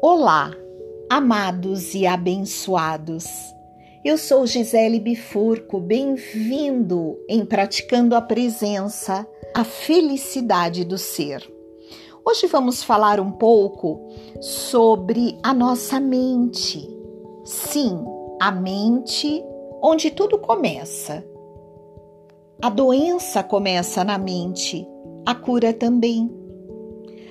Olá, amados e abençoados. Eu sou Gisele Bifurco, bem-vindo em Praticando a Presença, a Felicidade do Ser. Hoje vamos falar um pouco sobre a nossa mente. Sim, a mente onde tudo começa. A doença começa na mente, a cura também.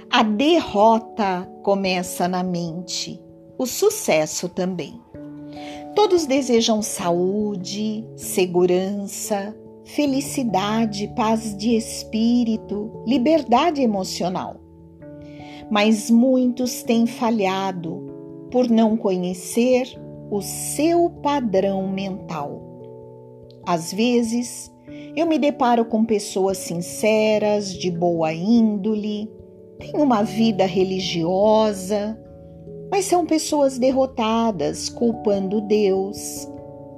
A derrota começa na mente, o sucesso também. Todos desejam saúde, segurança, felicidade, paz de espírito, liberdade emocional. Mas muitos têm falhado por não conhecer o seu padrão mental. Às vezes, eu me deparo com pessoas sinceras, de boa índole, têm uma vida religiosa, mas são pessoas derrotadas, culpando Deus,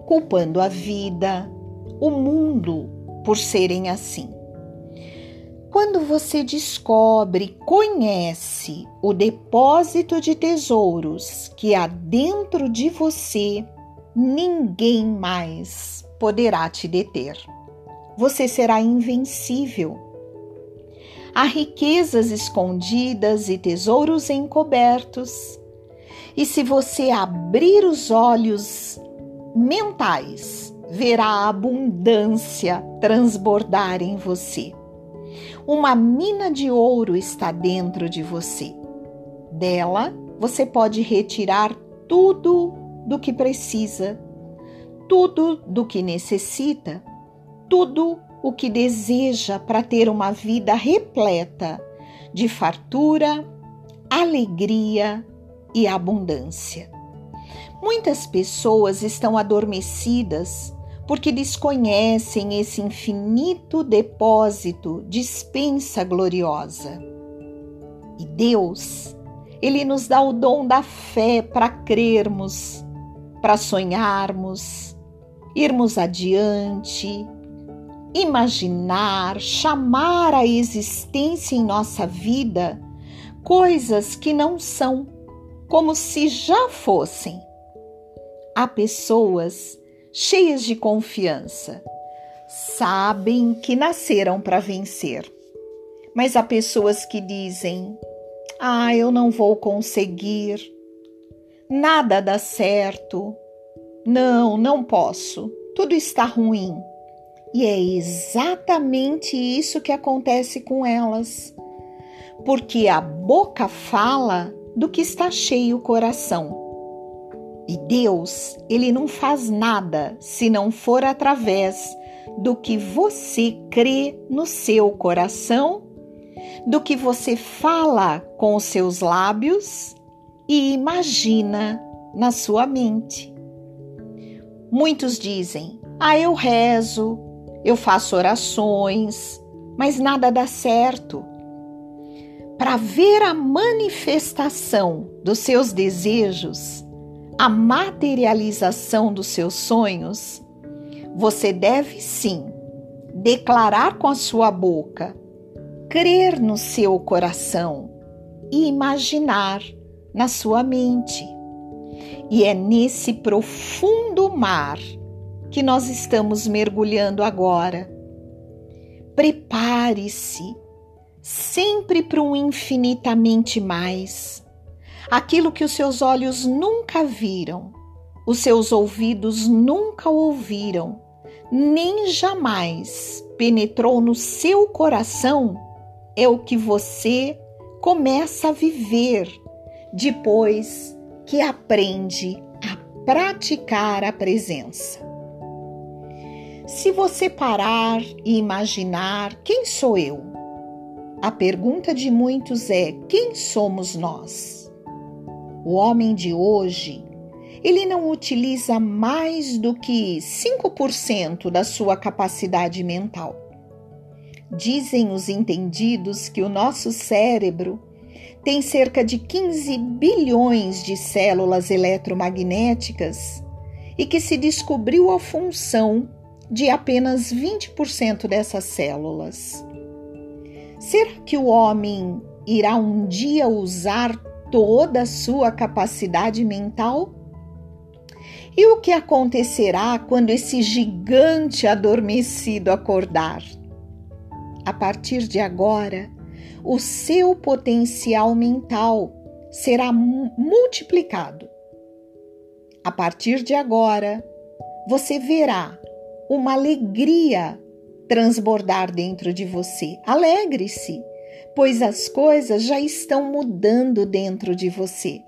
culpando a vida, o mundo por serem assim. Quando você descobre, conhece o depósito de tesouros que há dentro de você, ninguém mais poderá te deter. Você será invencível há riquezas escondidas e tesouros encobertos. E se você abrir os olhos mentais, verá a abundância transbordar em você. Uma mina de ouro está dentro de você. Dela você pode retirar tudo do que precisa, tudo do que necessita, tudo o que deseja para ter uma vida repleta de fartura, alegria e abundância. Muitas pessoas estão adormecidas porque desconhecem esse infinito depósito de dispensa gloriosa. E Deus, Ele nos dá o dom da fé para crermos, para sonharmos, irmos adiante imaginar, chamar à existência em nossa vida coisas que não são, como se já fossem. Há pessoas cheias de confiança, sabem que nasceram para vencer. Mas há pessoas que dizem: Ah, eu não vou conseguir, nada dá certo, não, não posso, tudo está ruim. E é exatamente isso que acontece com elas. Porque a boca fala do que está cheio o coração. E Deus, ele não faz nada se não for através do que você crê no seu coração, do que você fala com os seus lábios e imagina na sua mente. Muitos dizem: Ah, eu rezo, eu faço orações, mas nada dá certo. Para ver a manifestação dos seus desejos, a materialização dos seus sonhos, você deve sim declarar com a sua boca, crer no seu coração e imaginar na sua mente. E é nesse profundo mar que nós estamos mergulhando agora. Prepare-se sempre para um infinitamente mais. Aquilo que os seus olhos nunca viram, os seus ouvidos nunca ouviram, nem jamais penetrou no seu coração, é o que você começa a viver depois que aprende a praticar a presença. Se você parar e imaginar quem sou eu, a pergunta de muitos é: quem somos nós? O homem de hoje, ele não utiliza mais do que 5% da sua capacidade mental. Dizem os entendidos que o nosso cérebro tem cerca de 15 bilhões de células eletromagnéticas e que se descobriu a função de apenas 20% dessas células. Será que o homem irá um dia usar toda a sua capacidade mental? E o que acontecerá quando esse gigante adormecido acordar? A partir de agora, o seu potencial mental será multiplicado. A partir de agora, você verá uma alegria transbordar dentro de você. Alegre-se, pois as coisas já estão mudando dentro de você.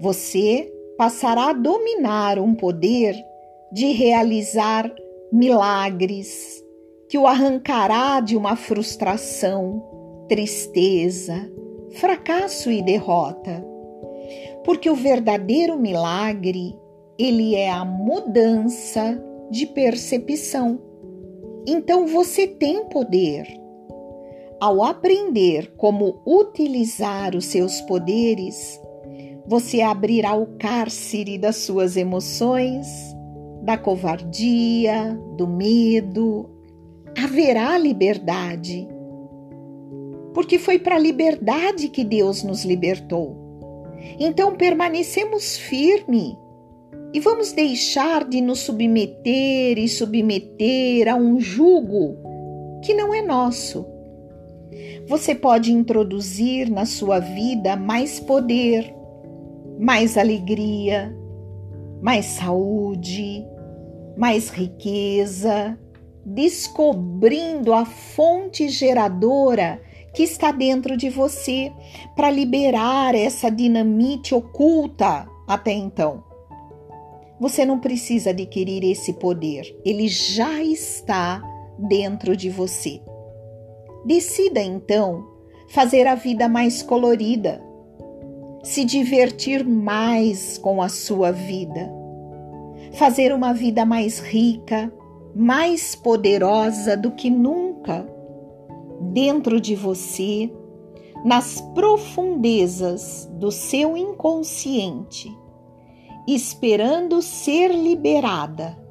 Você passará a dominar um poder de realizar milagres que o arrancará de uma frustração, tristeza, fracasso e derrota. Porque o verdadeiro milagre, ele é a mudança de percepção. Então você tem poder. Ao aprender como utilizar os seus poderes, você abrirá o cárcere das suas emoções, da covardia, do medo. Haverá liberdade. Porque foi para a liberdade que Deus nos libertou. Então permanecemos firme e vamos deixar de nos submeter e submeter a um jugo que não é nosso. Você pode introduzir na sua vida mais poder, mais alegria, mais saúde, mais riqueza, descobrindo a fonte geradora que está dentro de você para liberar essa dinamite oculta até então. Você não precisa adquirir esse poder, ele já está dentro de você. Decida então fazer a vida mais colorida, se divertir mais com a sua vida, fazer uma vida mais rica, mais poderosa do que nunca dentro de você, nas profundezas do seu inconsciente esperando ser liberada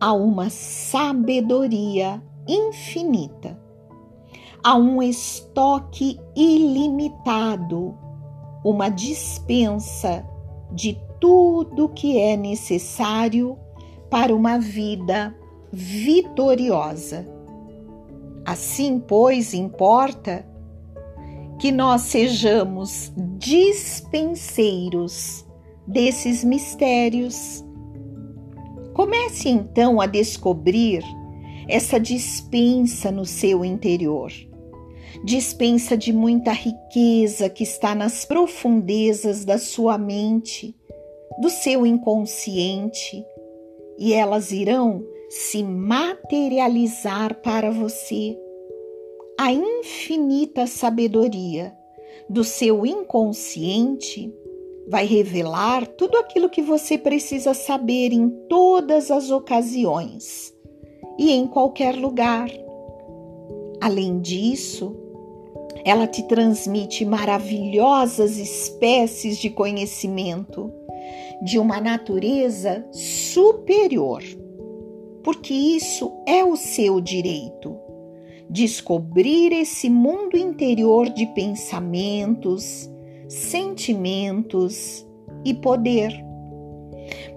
a uma sabedoria infinita, a um estoque ilimitado, uma dispensa de tudo que é necessário para uma vida vitoriosa. Assim, pois, importa que nós sejamos dispenseiros desses mistérios. Comece então a descobrir essa dispensa no seu interior. Dispensa de muita riqueza que está nas profundezas da sua mente, do seu inconsciente, e elas irão se materializar para você. A infinita sabedoria do seu inconsciente vai revelar tudo aquilo que você precisa saber em todas as ocasiões e em qualquer lugar. Além disso, ela te transmite maravilhosas espécies de conhecimento de uma natureza superior, porque isso é o seu direito. Descobrir esse mundo interior de pensamentos, sentimentos e poder.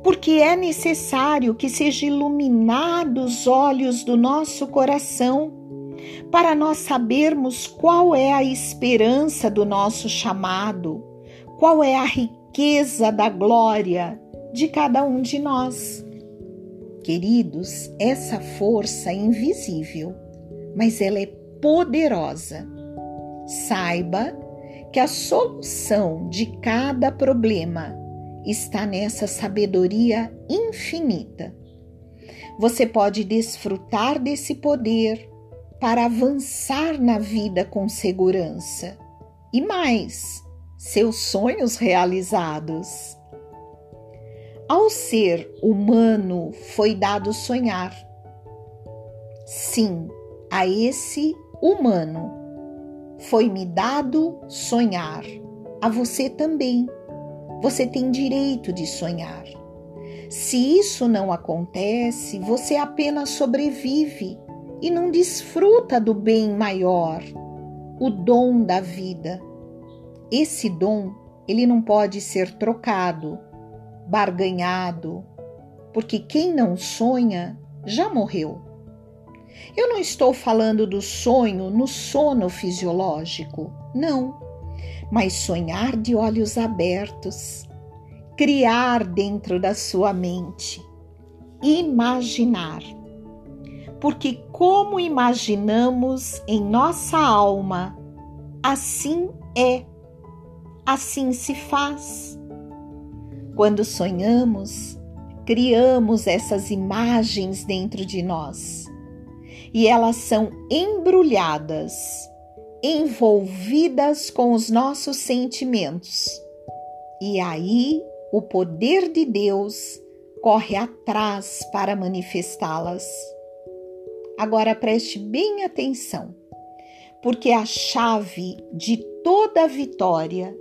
Porque é necessário que seja iluminados os olhos do nosso coração para nós sabermos qual é a esperança do nosso chamado, qual é a riqueza da glória de cada um de nós. Queridos, essa força é invisível, mas ela é poderosa. Saiba que a solução de cada problema está nessa sabedoria infinita. Você pode desfrutar desse poder para avançar na vida com segurança e mais, seus sonhos realizados. Ao ser humano foi dado sonhar. Sim, a esse humano foi-me dado sonhar. A você também. Você tem direito de sonhar. Se isso não acontece, você apenas sobrevive e não desfruta do bem maior, o dom da vida. esse dom, ele não pode ser trocado, barganhado, porque quem não sonha já morreu. Eu não estou falando do sonho no sono fisiológico, não, mas sonhar de olhos abertos, criar dentro da sua mente, imaginar. Porque, como imaginamos em nossa alma, assim é, assim se faz. Quando sonhamos, criamos essas imagens dentro de nós e elas são embrulhadas, envolvidas com os nossos sentimentos. E aí o poder de Deus corre atrás para manifestá-las. Agora preste bem atenção, porque a chave de toda vitória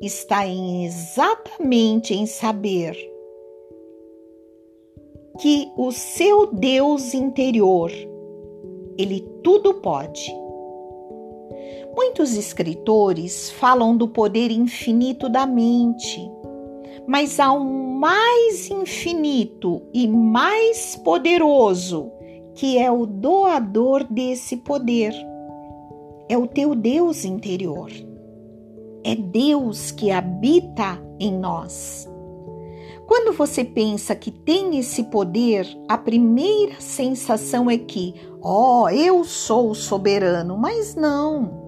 está em exatamente em saber que o seu Deus interior ele tudo pode. Muitos escritores falam do poder infinito da mente, mas há um mais infinito e mais poderoso que é o doador desse poder. É o teu Deus interior. É Deus que habita em nós. Quando você pensa que tem esse poder, a primeira sensação é que, ó, oh, eu sou soberano, mas não.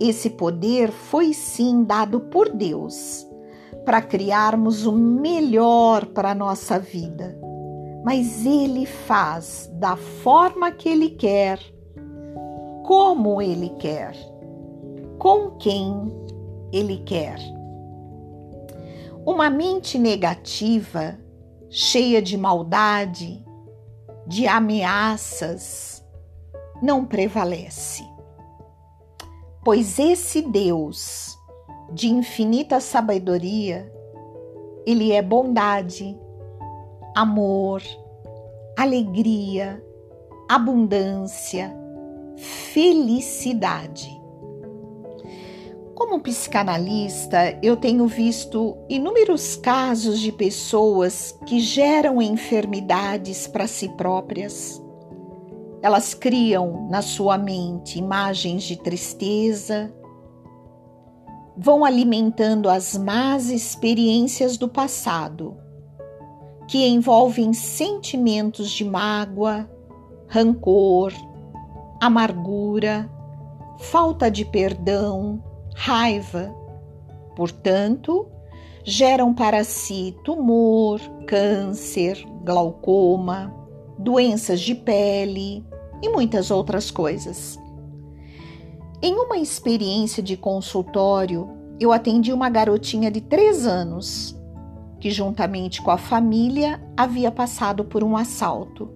Esse poder foi sim dado por Deus para criarmos o melhor para a nossa vida. Mas Ele faz da forma que Ele quer, como Ele quer, com quem Ele quer. Uma mente negativa, cheia de maldade, de ameaças, não prevalece. Pois esse Deus de infinita sabedoria, ele é bondade, amor, alegria, abundância, felicidade. Como psicanalista, eu tenho visto inúmeros casos de pessoas que geram enfermidades para si próprias. Elas criam na sua mente imagens de tristeza, vão alimentando as más experiências do passado, que envolvem sentimentos de mágoa, rancor, amargura, falta de perdão raiva. Portanto, geram para si tumor, câncer, glaucoma, doenças de pele e muitas outras coisas. Em uma experiência de consultório, eu atendi uma garotinha de três anos que, juntamente com a família, havia passado por um assalto.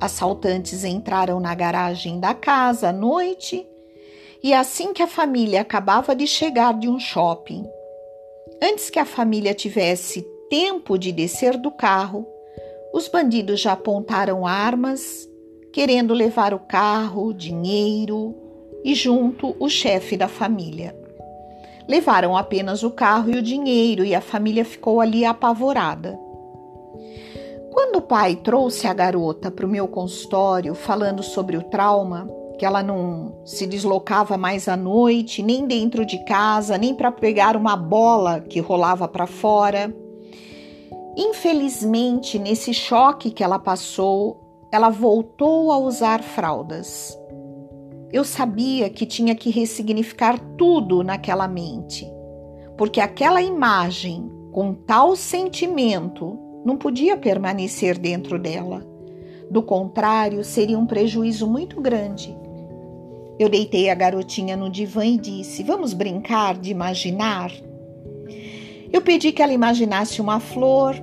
Assaltantes entraram na garagem da casa à noite e assim que a família acabava de chegar de um shopping, antes que a família tivesse tempo de descer do carro, os bandidos já apontaram armas, querendo levar o carro, dinheiro e junto o chefe da família. Levaram apenas o carro e o dinheiro e a família ficou ali apavorada. Quando o pai trouxe a garota para o meu consultório falando sobre o trauma, que ela não se deslocava mais à noite, nem dentro de casa, nem para pegar uma bola que rolava para fora. Infelizmente, nesse choque que ela passou, ela voltou a usar fraldas. Eu sabia que tinha que ressignificar tudo naquela mente, porque aquela imagem com tal sentimento não podia permanecer dentro dela. Do contrário, seria um prejuízo muito grande. Eu deitei a garotinha no divã e disse: Vamos brincar de imaginar? Eu pedi que ela imaginasse uma flor.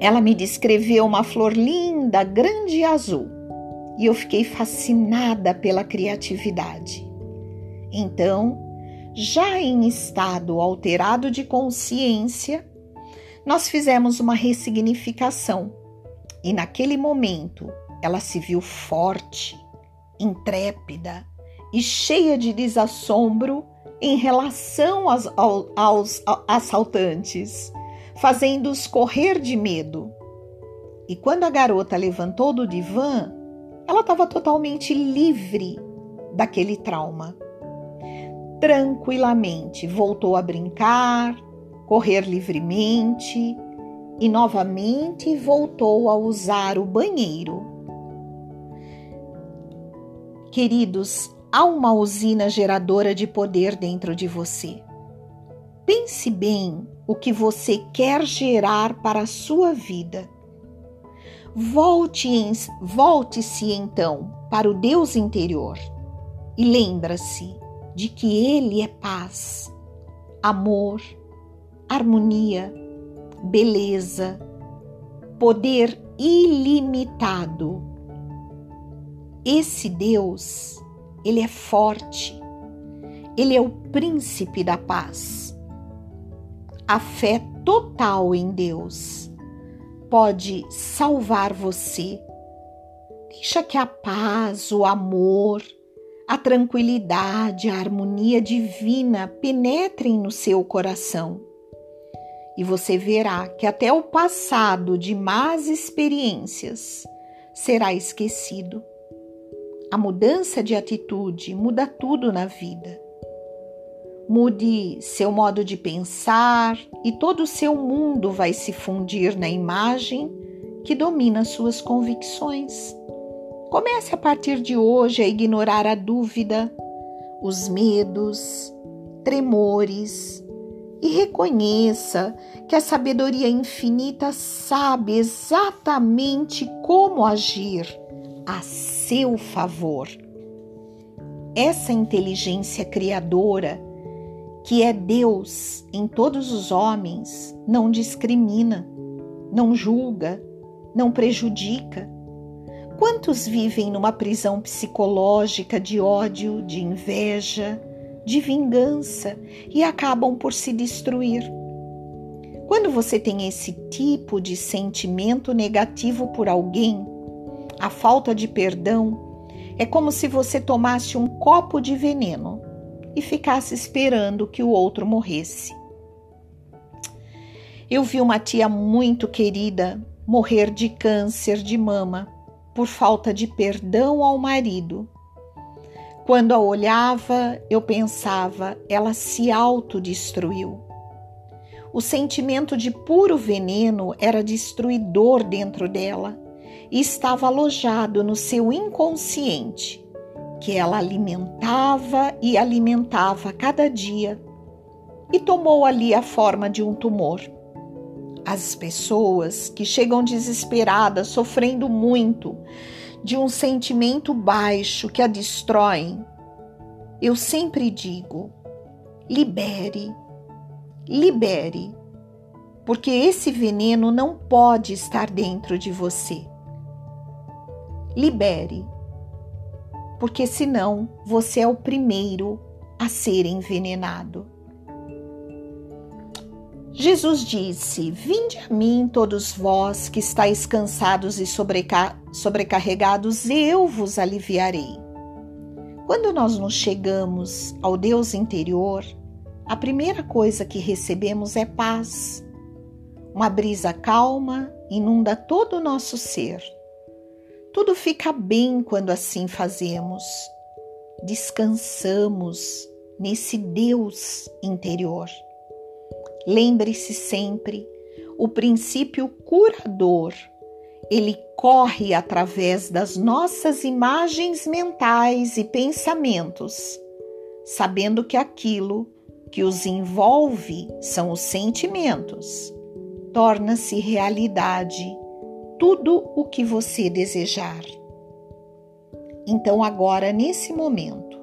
Ela me descreveu uma flor linda, grande e azul. E eu fiquei fascinada pela criatividade. Então, já em estado alterado de consciência, nós fizemos uma ressignificação. E naquele momento, ela se viu forte, intrépida, e cheia de desassombro em relação aos, aos, assaltantes, fazendo-os correr de medo. E quando a garota levantou do divã, ela estava totalmente livre daquele trauma. Tranquilamente voltou a brincar, correr livremente e novamente voltou a usar o banheiro. Queridos, há uma usina geradora de poder dentro de você. Pense bem o que você quer gerar para a sua vida. Volte-se volte então para o Deus interior e lembra-se de que Ele é paz, amor, harmonia, beleza, poder ilimitado. Esse Deus, ele é forte. Ele é o príncipe da paz. A fé total em Deus pode salvar você. Deixa que a paz, o amor, a tranquilidade, a harmonia divina penetrem no seu coração. E você verá que até o passado de más experiências será esquecido. A mudança de atitude muda tudo na vida. Mude seu modo de pensar e todo o seu mundo vai se fundir na imagem que domina suas convicções. Comece a partir de hoje a ignorar a dúvida, os medos, tremores e reconheça que a sabedoria infinita sabe exatamente como agir a seu favor. Essa inteligência criadora, que é Deus em todos os homens, não discrimina, não julga, não prejudica Quantos vivem numa prisão psicológica de ódio, de inveja, de vingança e acabam por se destruir? Quando você tem esse tipo de sentimento negativo por alguém, a falta de perdão é como se você tomasse um copo de veneno e ficasse esperando que o outro morresse. Eu vi uma tia muito querida morrer de câncer de mama por falta de perdão ao marido. Quando a olhava, eu pensava, ela se autodestruiu. O sentimento de puro veneno era destruidor dentro dela estava alojado no seu inconsciente, que ela alimentava e alimentava cada dia, e tomou ali a forma de um tumor. As pessoas que chegam desesperadas, sofrendo muito, de um sentimento baixo que a destroem, eu sempre digo: libere, libere, porque esse veneno não pode estar dentro de você. Libere, porque senão você é o primeiro a ser envenenado. Jesus disse: Vinde a mim, todos vós que estáis cansados e sobreca sobrecarregados, eu vos aliviarei. Quando nós nos chegamos ao Deus interior, a primeira coisa que recebemos é paz. Uma brisa calma inunda todo o nosso ser. Tudo fica bem quando assim fazemos. Descansamos nesse Deus interior. Lembre-se sempre, o princípio curador, ele corre através das nossas imagens mentais e pensamentos, sabendo que aquilo que os envolve são os sentimentos. Torna-se realidade tudo o que você desejar. Então, agora, nesse momento,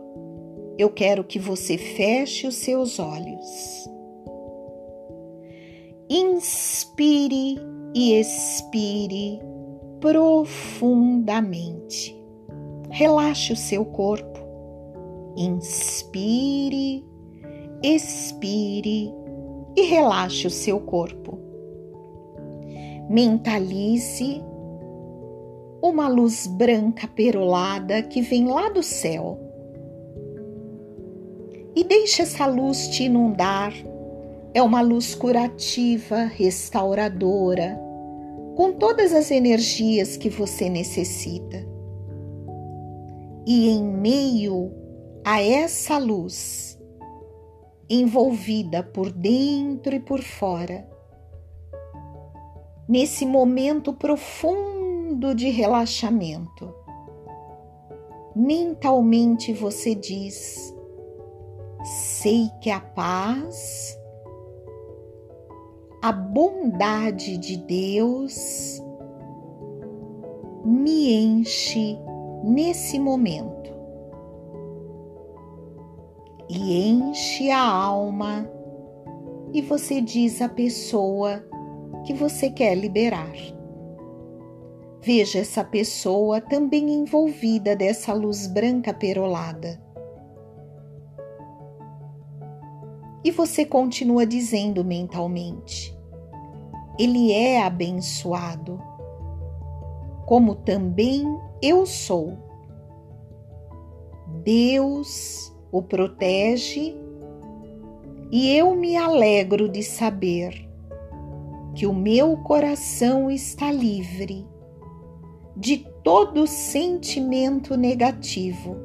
eu quero que você feche os seus olhos inspire e expire profundamente. Relaxe o seu corpo. Inspire, expire e relaxe o seu corpo. Mentalize uma luz branca perolada que vem lá do céu. e deixe essa luz te inundar. É uma luz curativa, restauradora, com todas as energias que você necessita. E em meio a essa luz, envolvida por dentro e por fora, nesse momento profundo de relaxamento, mentalmente você diz: sei que a paz, a bondade de Deus me enche nesse momento. E enche a alma, e você diz à pessoa que você quer liberar. Veja essa pessoa também envolvida dessa luz branca perolada. E você continua dizendo mentalmente: Ele é abençoado, como também eu sou. Deus o protege e eu me alegro de saber que o meu coração está livre de todo sentimento negativo.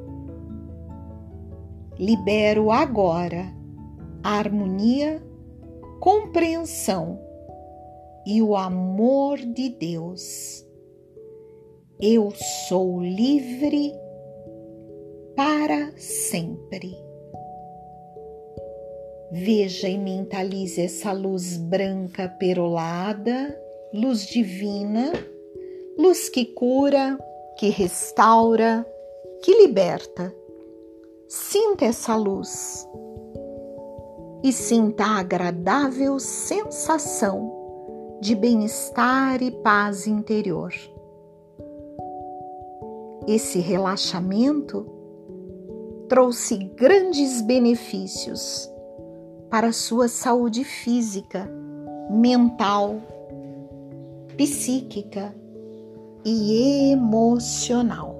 Libero agora a harmonia, compreensão e o amor de Deus. Eu sou livre para sempre. Veja e mentalize essa luz branca perolada, luz divina luz que cura, que restaura, que liberta. Sinta essa luz e sinta a agradável sensação de bem-estar e paz interior. Esse relaxamento trouxe grandes benefícios para a sua saúde física, mental, psíquica e emocional.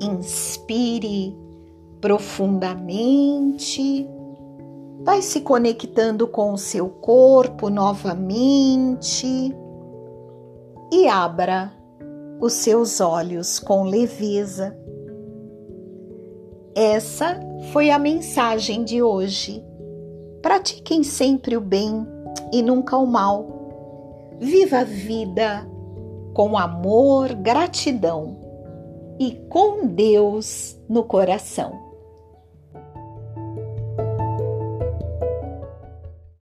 Inspire profundamente, vai se conectando com o seu corpo novamente e abra os seus olhos com leveza. Essa foi a mensagem de hoje. Pratiquem sempre o bem e nunca o mal. Viva a vida com amor, gratidão e com Deus no coração.